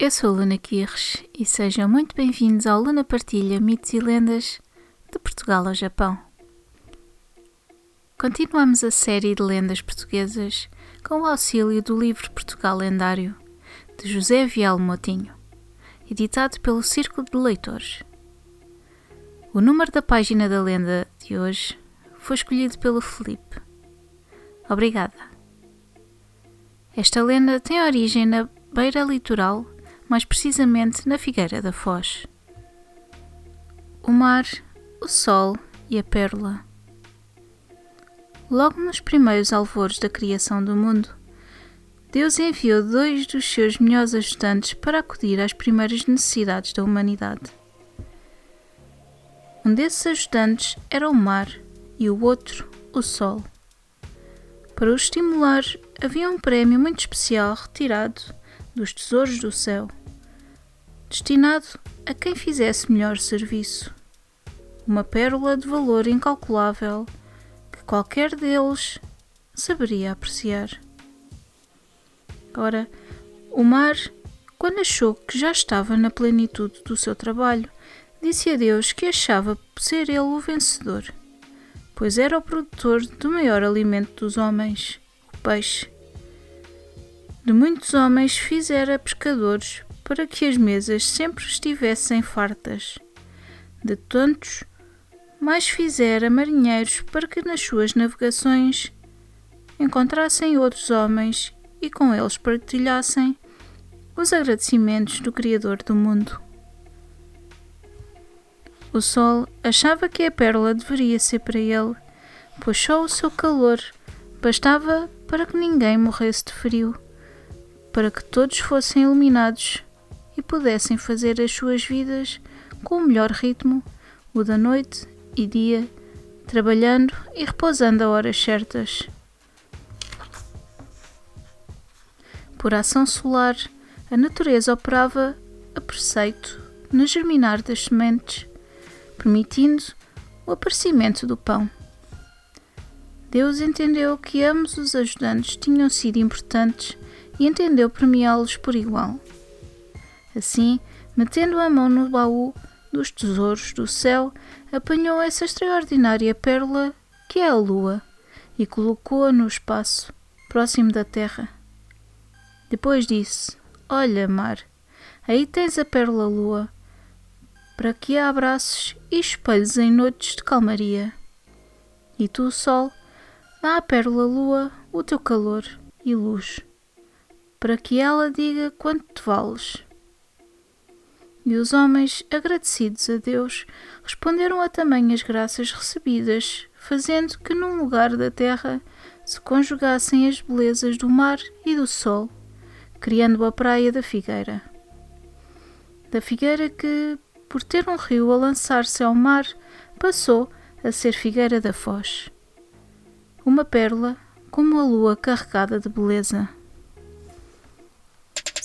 Eu sou Luna Kirsch e sejam muito bem-vindos ao Luna Partilha Mitos e Lendas de Portugal ao Japão. Continuamos a série de lendas portuguesas com o auxílio do livro Portugal Lendário de José Vial Motinho, editado pelo Círculo de Leitores. O número da página da lenda de hoje foi escolhido pelo Felipe. Obrigada. Esta lenda tem origem na beira litoral mais precisamente na Figueira da Foz. O mar, o sol e a pérola. Logo nos primeiros alvores da criação do mundo, Deus enviou dois dos seus melhores ajudantes para acudir às primeiras necessidades da humanidade. Um desses ajudantes era o mar e o outro o sol. Para o estimular, havia um prémio muito especial retirado dos tesouros do céu destinado a quem fizesse melhor serviço. Uma pérola de valor incalculável que qualquer deles saberia apreciar. Ora, o mar, quando achou que já estava na plenitude do seu trabalho, disse a Deus que achava ser ele o vencedor, pois era o produtor do maior alimento dos homens, o peixe. De muitos homens fizera pescadores para que as mesas sempre estivessem fartas. De tantos, mais fizera marinheiros para que nas suas navegações encontrassem outros homens e com eles partilhassem os agradecimentos do Criador do mundo. O sol achava que a pérola deveria ser para ele, pois só o seu calor bastava para que ninguém morresse de frio, para que todos fossem iluminados pudessem fazer as suas vidas com o melhor ritmo, o da noite e dia, trabalhando e repousando a horas certas. Por ação solar, a natureza operava a preceito no germinar das sementes, permitindo o aparecimento do pão. Deus entendeu que ambos os ajudantes tinham sido importantes e entendeu premiá-los por igual. Assim, metendo a mão no baú dos tesouros do céu, apanhou essa extraordinária pérola que é a lua e colocou-a no espaço, próximo da terra. Depois disse: Olha, mar, aí tens a pérola lua, para que a abraces e espelhes em noites de calmaria. E tu, sol, dá à pérola lua o teu calor e luz, para que ela diga quanto te vales. E os homens, agradecidos a Deus, responderam a tamanhas graças recebidas, fazendo que num lugar da terra se conjugassem as belezas do mar e do sol, criando a praia da Figueira. Da Figueira que, por ter um rio a lançar-se ao mar, passou a ser Figueira da Foz. Uma pérola como a lua carregada de beleza.